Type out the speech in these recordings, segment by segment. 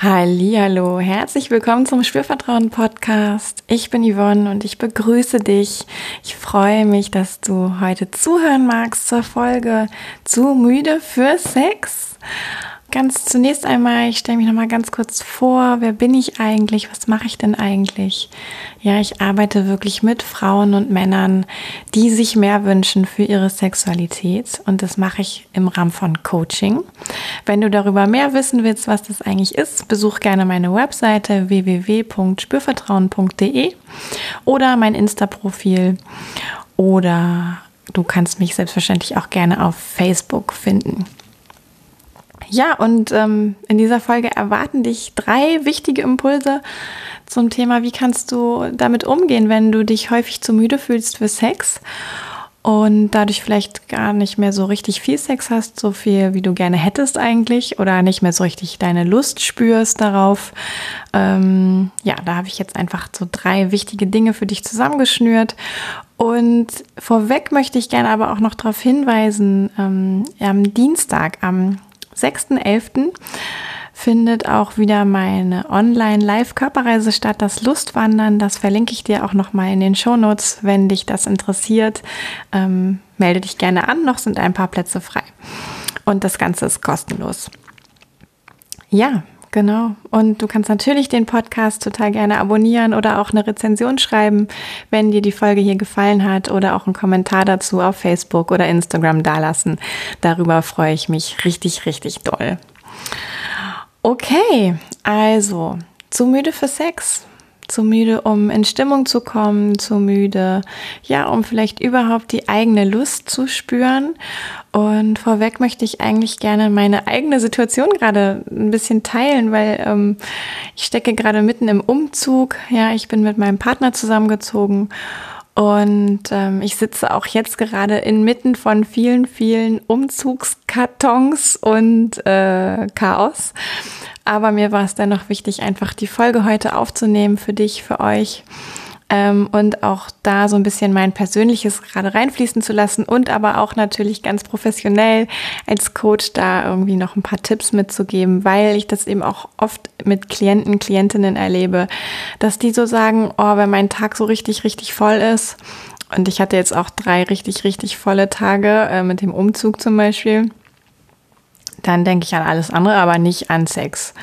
Hallo, herzlich willkommen zum Spürvertrauen Podcast. Ich bin Yvonne und ich begrüße dich. Ich freue mich, dass du heute zuhören magst zur Folge zu müde für Sex. Ganz zunächst einmal, ich stelle mich noch mal ganz kurz vor, wer bin ich eigentlich? Was mache ich denn eigentlich? Ja, ich arbeite wirklich mit Frauen und Männern, die sich mehr wünschen für ihre Sexualität und das mache ich im Rahmen von Coaching. Wenn du darüber mehr wissen willst, was das eigentlich ist, besuch gerne meine Webseite www.spürvertrauen.de oder mein Insta-Profil oder du kannst mich selbstverständlich auch gerne auf Facebook finden. Ja, und ähm, in dieser Folge erwarten dich drei wichtige Impulse zum Thema, wie kannst du damit umgehen, wenn du dich häufig zu müde fühlst für Sex und dadurch vielleicht gar nicht mehr so richtig viel Sex hast, so viel wie du gerne hättest eigentlich oder nicht mehr so richtig deine Lust spürst darauf. Ähm, ja, da habe ich jetzt einfach so drei wichtige Dinge für dich zusammengeschnürt. Und vorweg möchte ich gerne aber auch noch darauf hinweisen, ähm, am Dienstag, am 6.11. findet auch wieder meine Online-Live-Körperreise statt, das Lustwandern. Das verlinke ich dir auch nochmal in den Shownotes, wenn dich das interessiert. Ähm, melde dich gerne an, noch sind ein paar Plätze frei. Und das Ganze ist kostenlos. Ja, Genau. Und du kannst natürlich den Podcast total gerne abonnieren oder auch eine Rezension schreiben, wenn dir die Folge hier gefallen hat oder auch einen Kommentar dazu auf Facebook oder Instagram dalassen. Darüber freue ich mich richtig, richtig doll. Okay, also zu müde für Sex zu müde, um in Stimmung zu kommen, zu müde, ja, um vielleicht überhaupt die eigene Lust zu spüren. Und vorweg möchte ich eigentlich gerne meine eigene Situation gerade ein bisschen teilen, weil ähm, ich stecke gerade mitten im Umzug. Ja, ich bin mit meinem Partner zusammengezogen und ähm, ich sitze auch jetzt gerade inmitten von vielen, vielen Umzugskartons und äh, Chaos. Aber mir war es dennoch wichtig, einfach die Folge heute aufzunehmen für dich, für euch. Ähm, und auch da so ein bisschen mein Persönliches gerade reinfließen zu lassen und aber auch natürlich ganz professionell als Coach da irgendwie noch ein paar Tipps mitzugeben, weil ich das eben auch oft mit Klienten, Klientinnen erlebe, dass die so sagen, oh, wenn mein Tag so richtig, richtig voll ist, und ich hatte jetzt auch drei richtig, richtig volle Tage äh, mit dem Umzug zum Beispiel, dann denke ich an alles andere, aber nicht an Sex.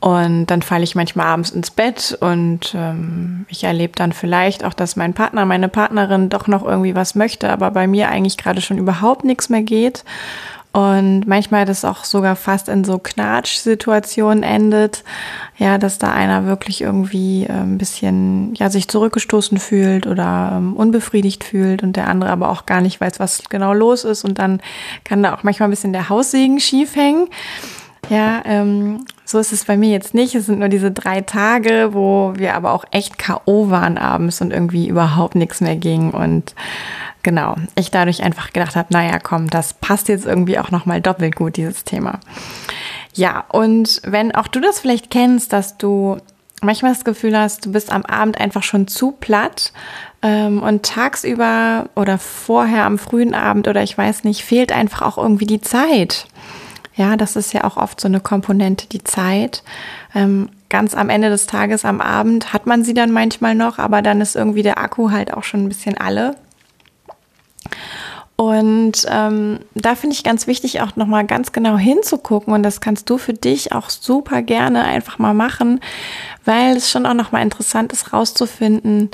Und dann falle ich manchmal abends ins Bett und ähm, ich erlebe dann vielleicht auch, dass mein Partner, meine Partnerin doch noch irgendwie was möchte, aber bei mir eigentlich gerade schon überhaupt nichts mehr geht. Und manchmal das auch sogar fast in so Knatsch-Situationen endet, ja, dass da einer wirklich irgendwie ein bisschen, ja, sich zurückgestoßen fühlt oder ähm, unbefriedigt fühlt und der andere aber auch gar nicht weiß, was genau los ist und dann kann da auch manchmal ein bisschen der Haussegen schief hängen. Ja, ähm, so ist es bei mir jetzt nicht. Es sind nur diese drei Tage, wo wir aber auch echt K.O. waren abends und irgendwie überhaupt nichts mehr ging und genau, ich dadurch einfach gedacht habe, naja, komm, das passt jetzt irgendwie auch nochmal doppelt gut, dieses Thema. Ja, und wenn auch du das vielleicht kennst, dass du manchmal das Gefühl hast, du bist am Abend einfach schon zu platt ähm, und tagsüber oder vorher am frühen Abend oder ich weiß nicht, fehlt einfach auch irgendwie die Zeit. Ja, das ist ja auch oft so eine Komponente, die Zeit. Ähm, ganz am Ende des Tages, am Abend, hat man sie dann manchmal noch, aber dann ist irgendwie der Akku halt auch schon ein bisschen alle. Und ähm, da finde ich ganz wichtig, auch nochmal ganz genau hinzugucken. Und das kannst du für dich auch super gerne einfach mal machen, weil es schon auch nochmal interessant ist, rauszufinden,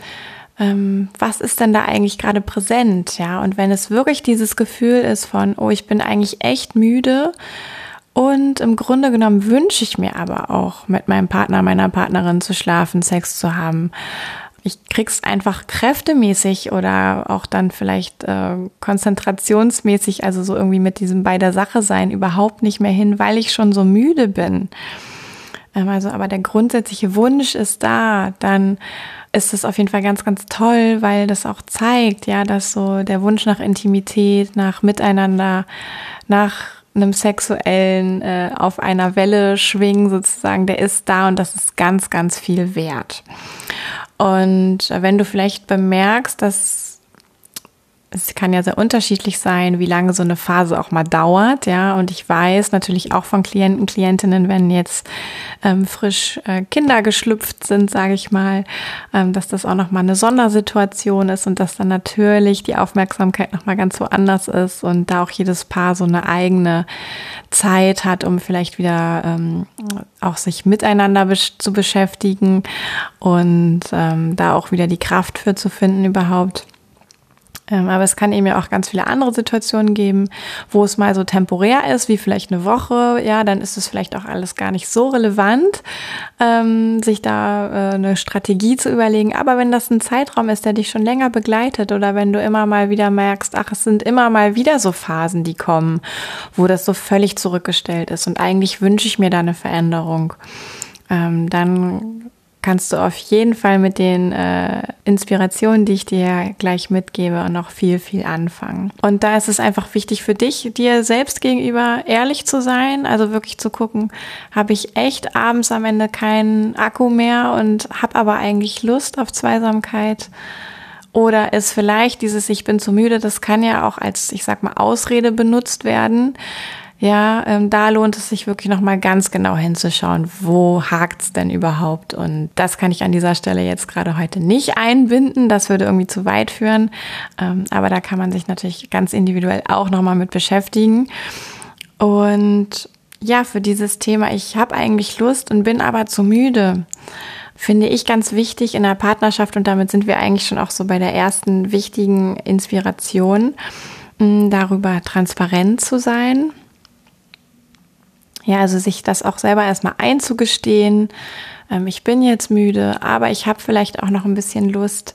ähm, was ist denn da eigentlich gerade präsent, ja? Und wenn es wirklich dieses Gefühl ist von, oh, ich bin eigentlich echt müde und im Grunde genommen wünsche ich mir aber auch mit meinem Partner, meiner Partnerin zu schlafen, Sex zu haben, ich krieg's einfach kräftemäßig oder auch dann vielleicht äh, konzentrationsmäßig, also so irgendwie mit diesem bei der Sache sein, überhaupt nicht mehr hin, weil ich schon so müde bin. Ähm, also, aber der grundsätzliche Wunsch ist da, dann ist es auf jeden Fall ganz, ganz toll, weil das auch zeigt, ja, dass so der Wunsch nach Intimität, nach Miteinander, nach einem sexuellen äh, auf einer Welle schwingen sozusagen, der ist da und das ist ganz, ganz viel wert. Und wenn du vielleicht bemerkst, dass es kann ja sehr unterschiedlich sein, wie lange so eine Phase auch mal dauert, ja. Und ich weiß natürlich auch von Klienten, Klientinnen, wenn jetzt ähm, frisch äh, Kinder geschlüpft sind, sage ich mal, ähm, dass das auch noch mal eine Sondersituation ist und dass dann natürlich die Aufmerksamkeit noch mal ganz woanders ist und da auch jedes Paar so eine eigene Zeit hat, um vielleicht wieder ähm, auch sich miteinander besch zu beschäftigen und ähm, da auch wieder die Kraft für zu finden überhaupt. Ähm, aber es kann eben ja auch ganz viele andere Situationen geben, wo es mal so temporär ist, wie vielleicht eine Woche. Ja, dann ist es vielleicht auch alles gar nicht so relevant, ähm, sich da äh, eine Strategie zu überlegen. Aber wenn das ein Zeitraum ist, der dich schon länger begleitet oder wenn du immer mal wieder merkst, ach, es sind immer mal wieder so Phasen, die kommen, wo das so völlig zurückgestellt ist und eigentlich wünsche ich mir da eine Veränderung, ähm, dann kannst du auf jeden Fall mit den äh, Inspirationen, die ich dir gleich mitgebe, noch viel, viel anfangen. Und da ist es einfach wichtig für dich, dir selbst gegenüber ehrlich zu sein, also wirklich zu gucken, habe ich echt abends am Ende keinen Akku mehr und habe aber eigentlich Lust auf Zweisamkeit. Oder ist vielleicht dieses Ich bin zu müde, das kann ja auch als, ich sag mal, Ausrede benutzt werden ja, ähm, da lohnt es sich wirklich nochmal ganz genau hinzuschauen, wo hakt's denn überhaupt? Und das kann ich an dieser Stelle jetzt gerade heute nicht einbinden. Das würde irgendwie zu weit führen. Ähm, aber da kann man sich natürlich ganz individuell auch nochmal mit beschäftigen. Und ja, für dieses Thema, ich habe eigentlich Lust und bin aber zu müde finde ich ganz wichtig in der Partnerschaft und damit sind wir eigentlich schon auch so bei der ersten wichtigen Inspiration, darüber transparent zu sein ja, also sich das auch selber erstmal einzugestehen. Ähm, ich bin jetzt müde, aber ich habe vielleicht auch noch ein bisschen Lust.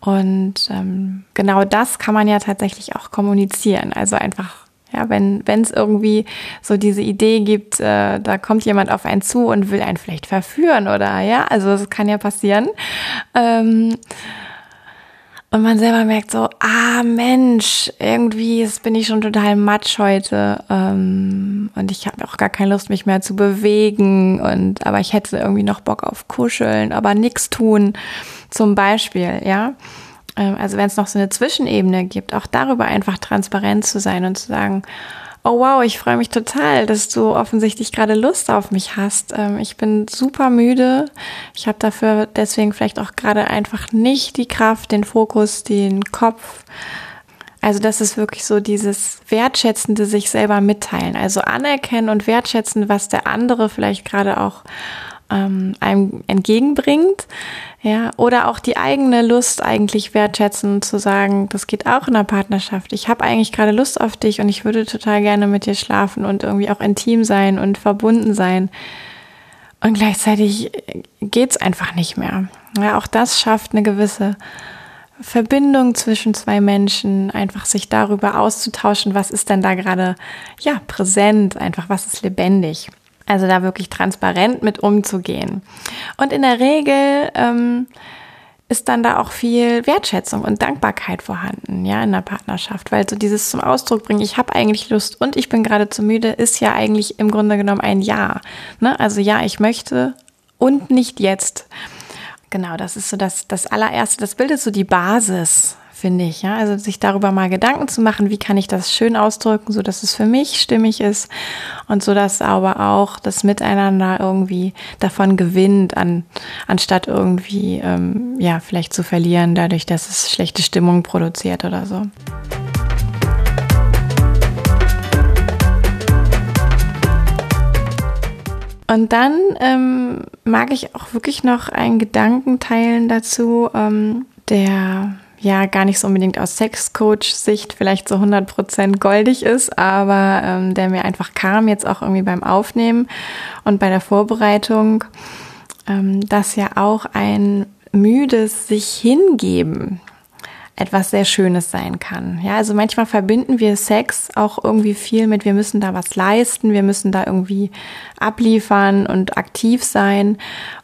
Und ähm, genau das kann man ja tatsächlich auch kommunizieren. Also einfach ja, wenn es irgendwie so diese Idee gibt, äh, da kommt jemand auf einen zu und will einen vielleicht verführen oder ja, also das kann ja passieren. Ähm, und man selber merkt so, ah Mensch, irgendwie jetzt bin ich schon total matsch heute ähm, und ich habe auch gar keine Lust, mich mehr zu bewegen und aber ich hätte irgendwie noch Bock auf Kuscheln, aber nichts tun, zum Beispiel, ja. Ähm, also wenn es noch so eine Zwischenebene gibt, auch darüber einfach transparent zu sein und zu sagen, oh wow, ich freue mich total, dass du offensichtlich gerade Lust auf mich hast. Ähm, ich bin super müde. Ich habe dafür deswegen vielleicht auch gerade einfach nicht die Kraft, den Fokus, den Kopf. Also das ist wirklich so dieses wertschätzende sich selber mitteilen. Also anerkennen und wertschätzen, was der andere vielleicht gerade auch ähm, einem entgegenbringt. Ja, oder auch die eigene Lust eigentlich wertschätzen, zu sagen, das geht auch in der Partnerschaft. Ich habe eigentlich gerade Lust auf dich und ich würde total gerne mit dir schlafen und irgendwie auch intim sein und verbunden sein. Und gleichzeitig geht's einfach nicht mehr. Ja, auch das schafft eine gewisse Verbindung zwischen zwei Menschen, einfach sich darüber auszutauschen, was ist denn da gerade, ja, präsent, einfach was ist lebendig. Also da wirklich transparent mit umzugehen. Und in der Regel ähm, ist dann da auch viel Wertschätzung und Dankbarkeit vorhanden, ja, in der Partnerschaft, weil so dieses zum Ausdruck bringen, ich habe eigentlich Lust und ich bin gerade zu müde, ist ja eigentlich im Grunde genommen ein Ja. Ne? Also ja, ich möchte und nicht jetzt. Genau, das ist so das, das allererste, das bildet so die Basis finde ich. Ja? Also sich darüber mal Gedanken zu machen, wie kann ich das schön ausdrücken, so dass es für mich stimmig ist und so dass aber auch das Miteinander irgendwie davon gewinnt, an, anstatt irgendwie ähm, ja vielleicht zu verlieren, dadurch, dass es schlechte Stimmung produziert oder so. Und dann ähm, mag ich auch wirklich noch einen Gedanken teilen dazu, ähm, der ja gar nicht so unbedingt aus Sexcoach-Sicht vielleicht so 100% goldig ist, aber ähm, der mir einfach kam jetzt auch irgendwie beim Aufnehmen und bei der Vorbereitung, ähm, dass ja auch ein müdes sich hingeben etwas sehr Schönes sein kann. Ja, also manchmal verbinden wir Sex auch irgendwie viel mit, wir müssen da was leisten, wir müssen da irgendwie abliefern und aktiv sein.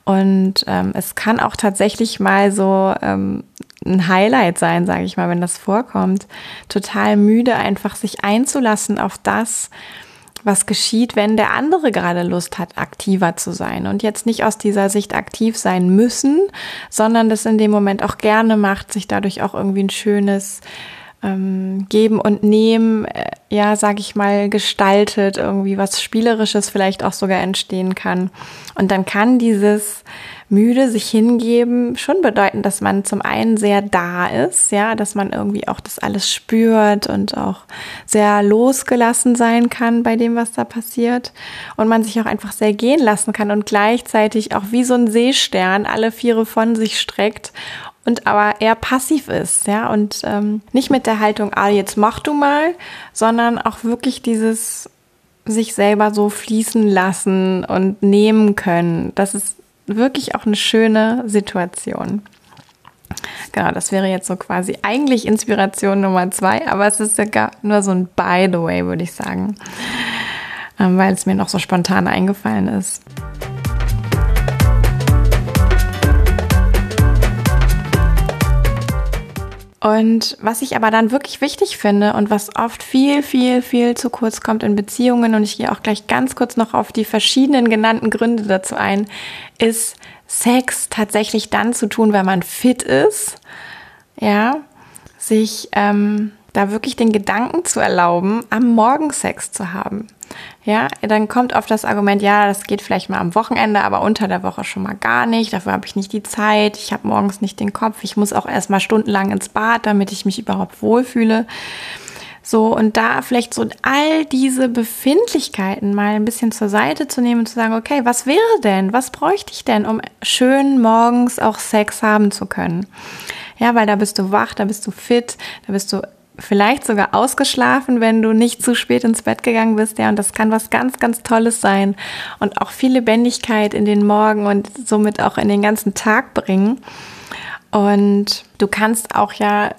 Und ähm, es kann auch tatsächlich mal so ähm, ein Highlight sein, sage ich mal, wenn das vorkommt. Total müde, einfach sich einzulassen auf das, was geschieht, wenn der andere gerade Lust hat, aktiver zu sein und jetzt nicht aus dieser Sicht aktiv sein müssen, sondern das in dem Moment auch gerne macht, sich dadurch auch irgendwie ein schönes ähm, Geben und Nehmen, äh, ja, sag ich mal, gestaltet, irgendwie was Spielerisches vielleicht auch sogar entstehen kann. Und dann kann dieses müde sich hingeben schon bedeuten, dass man zum einen sehr da ist, ja, dass man irgendwie auch das alles spürt und auch sehr losgelassen sein kann bei dem, was da passiert und man sich auch einfach sehr gehen lassen kann und gleichzeitig auch wie so ein Seestern alle Viere von sich streckt und aber eher passiv ist, ja, und ähm, nicht mit der Haltung, ah, jetzt mach du mal, sondern auch wirklich dieses sich selber so fließen lassen und nehmen können. Das ist wirklich auch eine schöne Situation. Genau, das wäre jetzt so quasi eigentlich Inspiration Nummer zwei, aber es ist sogar nur so ein By the way, würde ich sagen, ähm, weil es mir noch so spontan eingefallen ist. Und was ich aber dann wirklich wichtig finde und was oft viel, viel, viel zu kurz kommt in Beziehungen, und ich gehe auch gleich ganz kurz noch auf die verschiedenen genannten Gründe dazu ein, ist Sex tatsächlich dann zu tun, wenn man fit ist. Ja, sich ähm, da wirklich den Gedanken zu erlauben, am Morgen Sex zu haben. Ja, dann kommt oft das Argument, ja, das geht vielleicht mal am Wochenende, aber unter der Woche schon mal gar nicht. Dafür habe ich nicht die Zeit. Ich habe morgens nicht den Kopf. Ich muss auch erst mal stundenlang ins Bad, damit ich mich überhaupt wohlfühle. So, und da vielleicht so all diese Befindlichkeiten mal ein bisschen zur Seite zu nehmen und zu sagen, okay, was wäre denn? Was bräuchte ich denn, um schön morgens auch Sex haben zu können? Ja, weil da bist du wach, da bist du fit, da bist du vielleicht sogar ausgeschlafen, wenn du nicht zu spät ins Bett gegangen bist. Ja, und das kann was ganz, ganz Tolles sein und auch viel Lebendigkeit in den Morgen und somit auch in den ganzen Tag bringen. Und du kannst auch ja,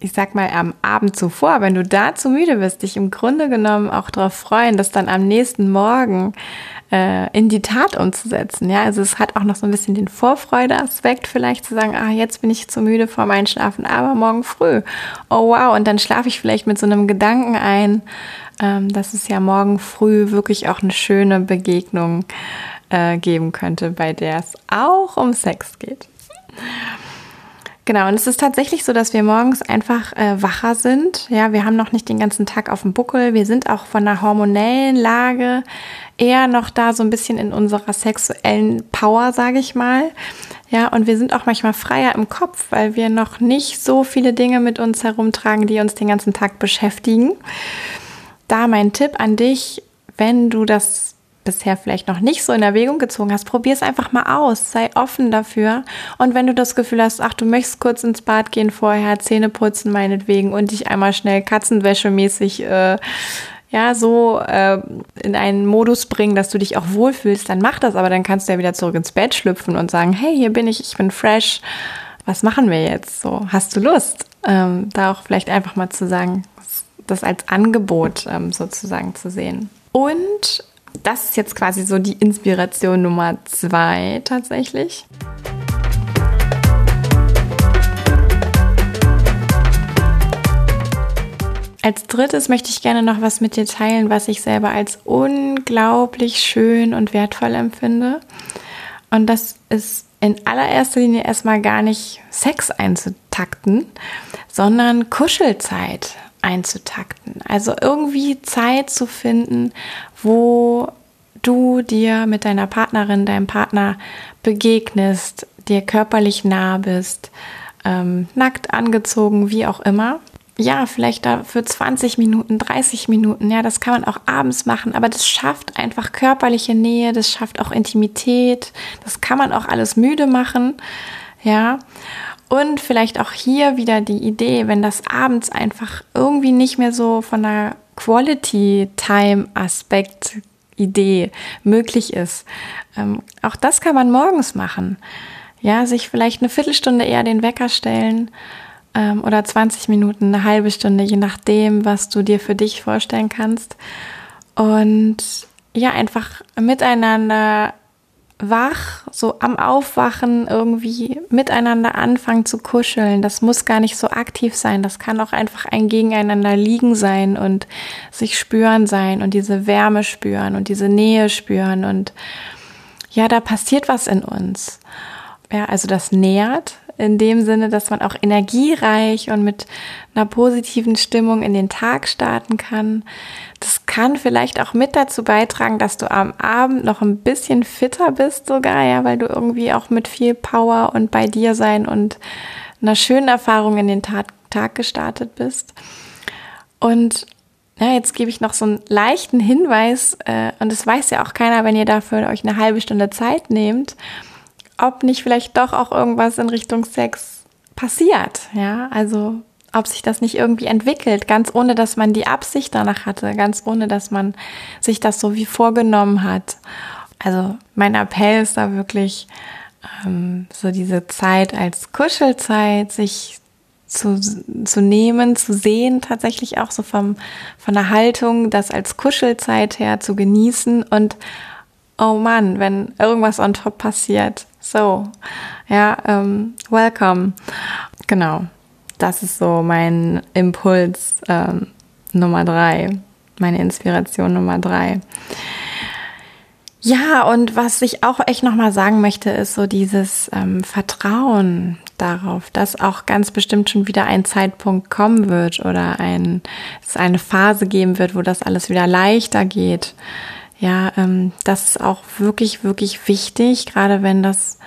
ich sag mal, am Abend zuvor, wenn du da zu müde bist, dich im Grunde genommen auch darauf freuen, dass dann am nächsten Morgen äh, in die Tat umzusetzen. Ja, also es hat auch noch so ein bisschen den Vorfreude-Aspekt, vielleicht zu sagen, ah, jetzt bin ich zu müde vorm Einschlafen, aber morgen früh. Oh wow, und dann schlafe ich vielleicht mit so einem Gedanken ein, ähm, dass es ja morgen früh wirklich auch eine schöne Begegnung äh, geben könnte, bei der es auch um Sex geht. Genau, und es ist tatsächlich so, dass wir morgens einfach äh, wacher sind. Ja, wir haben noch nicht den ganzen Tag auf dem Buckel. Wir sind auch von der hormonellen Lage eher noch da so ein bisschen in unserer sexuellen Power, sage ich mal. Ja, und wir sind auch manchmal freier im Kopf, weil wir noch nicht so viele Dinge mit uns herumtragen, die uns den ganzen Tag beschäftigen. Da mein Tipp an dich, wenn du das bisher vielleicht noch nicht so in Erwägung gezogen hast, probier es einfach mal aus. Sei offen dafür. Und wenn du das Gefühl hast, ach, du möchtest kurz ins Bad gehen vorher, Zähne putzen meinetwegen und dich einmal schnell Katzenwäsche-mäßig äh, ja, so äh, in einen Modus bringen, dass du dich auch wohlfühlst, dann mach das, aber dann kannst du ja wieder zurück ins Bett schlüpfen und sagen, hey, hier bin ich, ich bin fresh. Was machen wir jetzt? So, hast du Lust? Ähm, da auch vielleicht einfach mal zu sagen, das als Angebot ähm, sozusagen zu sehen. Und das ist jetzt quasi so die Inspiration Nummer zwei tatsächlich. Als drittes möchte ich gerne noch was mit dir teilen, was ich selber als unglaublich schön und wertvoll empfinde. Und das ist in allererster Linie erstmal gar nicht Sex einzutakten, sondern Kuschelzeit einzutakten. Also irgendwie Zeit zu finden, wo du dir mit deiner Partnerin, deinem Partner begegnest, dir körperlich nah bist, ähm, nackt angezogen, wie auch immer. Ja, vielleicht da für 20 Minuten, 30 Minuten, ja, das kann man auch abends machen, aber das schafft einfach körperliche Nähe, das schafft auch Intimität, das kann man auch alles müde machen, ja. Und vielleicht auch hier wieder die Idee, wenn das abends einfach irgendwie nicht mehr so von der Quality Time Aspekt Idee möglich ist. Ähm, auch das kann man morgens machen. Ja, sich vielleicht eine Viertelstunde eher den Wecker stellen ähm, oder 20 Minuten, eine halbe Stunde, je nachdem, was du dir für dich vorstellen kannst. Und ja, einfach miteinander wach, so am Aufwachen irgendwie miteinander anfangen zu kuscheln. Das muss gar nicht so aktiv sein. Das kann auch einfach ein Gegeneinander liegen sein und sich spüren sein und diese Wärme spüren und diese Nähe spüren. Und ja, da passiert was in uns. Ja, also das nährt in dem Sinne, dass man auch energiereich und mit einer positiven Stimmung in den Tag starten kann. Das kann vielleicht auch mit dazu beitragen, dass du am Abend noch ein bisschen fitter bist sogar, ja, weil du irgendwie auch mit viel Power und bei dir sein und einer schönen Erfahrung in den Tag, gestartet bist. Und ja, jetzt gebe ich noch so einen leichten Hinweis, äh, und das weiß ja auch keiner, wenn ihr dafür euch eine halbe Stunde Zeit nehmt ob nicht vielleicht doch auch irgendwas in Richtung Sex passiert. Ja, also ob sich das nicht irgendwie entwickelt, ganz ohne, dass man die Absicht danach hatte, ganz ohne, dass man sich das so wie vorgenommen hat. Also mein Appell ist da wirklich ähm, so diese Zeit als Kuschelzeit, sich zu, zu nehmen, zu sehen, tatsächlich auch so vom, von der Haltung, das als Kuschelzeit her zu genießen und oh Mann, wenn irgendwas on top passiert, so, ja, ähm, welcome. Genau, das ist so mein Impuls ähm, Nummer drei, meine Inspiration Nummer drei. Ja, und was ich auch echt nochmal sagen möchte, ist so dieses ähm, Vertrauen darauf, dass auch ganz bestimmt schon wieder ein Zeitpunkt kommen wird oder ein, es eine Phase geben wird, wo das alles wieder leichter geht. Ja, ähm, das ist auch wirklich, wirklich wichtig, gerade wenn das,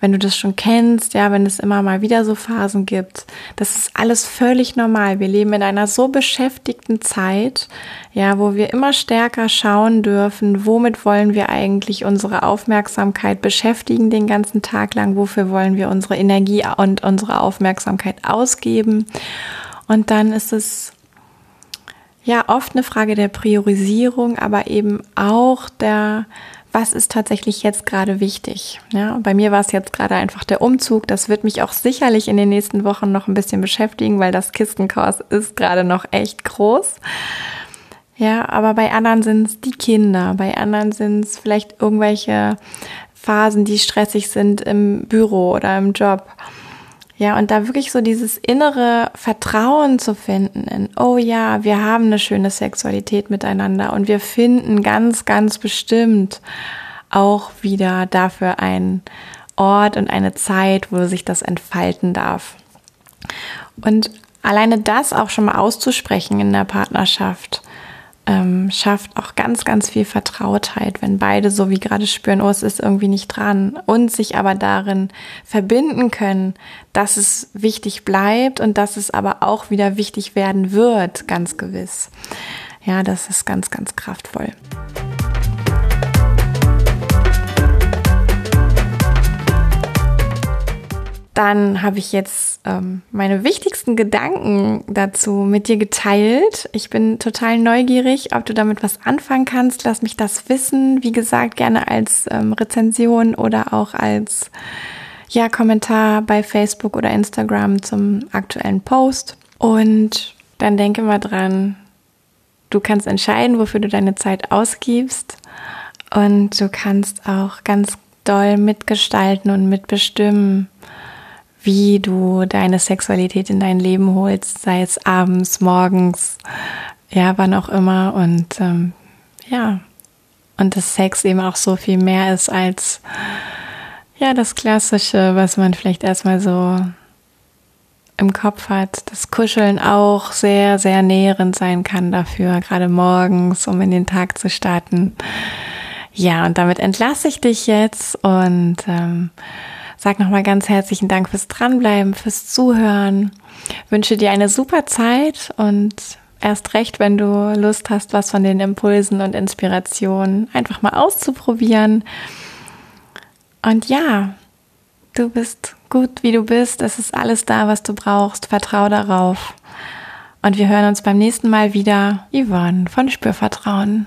wenn du das schon kennst, ja, wenn es immer mal wieder so Phasen gibt. Das ist alles völlig normal. Wir leben in einer so beschäftigten Zeit, ja, wo wir immer stärker schauen dürfen, womit wollen wir eigentlich unsere Aufmerksamkeit beschäftigen den ganzen Tag lang, wofür wollen wir unsere Energie und unsere Aufmerksamkeit ausgeben. Und dann ist es ja oft eine Frage der Priorisierung, aber eben auch der, was ist tatsächlich jetzt gerade wichtig. Ja, bei mir war es jetzt gerade einfach der Umzug. Das wird mich auch sicherlich in den nächsten Wochen noch ein bisschen beschäftigen, weil das Kistenchaos ist gerade noch echt groß. Ja, aber bei anderen sind es die Kinder, bei anderen sind es vielleicht irgendwelche Phasen, die stressig sind im Büro oder im Job. Ja, und da wirklich so dieses innere Vertrauen zu finden in, oh ja, wir haben eine schöne Sexualität miteinander und wir finden ganz, ganz bestimmt auch wieder dafür einen Ort und eine Zeit, wo sich das entfalten darf. Und alleine das auch schon mal auszusprechen in der Partnerschaft, ähm, schafft auch ganz, ganz viel Vertrautheit, wenn beide so wie gerade spüren, oh, es ist irgendwie nicht dran und sich aber darin verbinden können, dass es wichtig bleibt und dass es aber auch wieder wichtig werden wird, ganz gewiss. Ja, das ist ganz, ganz kraftvoll. Dann habe ich jetzt ähm, meine wichtigsten Gedanken dazu mit dir geteilt. Ich bin total neugierig, ob du damit was anfangen kannst. Lass mich das wissen. Wie gesagt, gerne als ähm, Rezension oder auch als ja, Kommentar bei Facebook oder Instagram zum aktuellen Post. Und dann denke mal dran, du kannst entscheiden, wofür du deine Zeit ausgibst. Und du kannst auch ganz doll mitgestalten und mitbestimmen, wie du deine Sexualität in dein Leben holst, sei es abends, morgens, ja, wann auch immer. Und ähm, ja, und dass Sex eben auch so viel mehr ist als ja das Klassische, was man vielleicht erstmal so im Kopf hat, dass Kuscheln auch sehr, sehr nährend sein kann dafür, gerade morgens, um in den Tag zu starten. Ja, und damit entlasse ich dich jetzt und ähm, Sag nochmal ganz herzlichen Dank fürs Dranbleiben, fürs Zuhören. Wünsche dir eine super Zeit und erst recht, wenn du Lust hast, was von den Impulsen und Inspirationen einfach mal auszuprobieren. Und ja, du bist gut, wie du bist. Es ist alles da, was du brauchst. Vertrau darauf. Und wir hören uns beim nächsten Mal wieder. Yvonne von Spürvertrauen.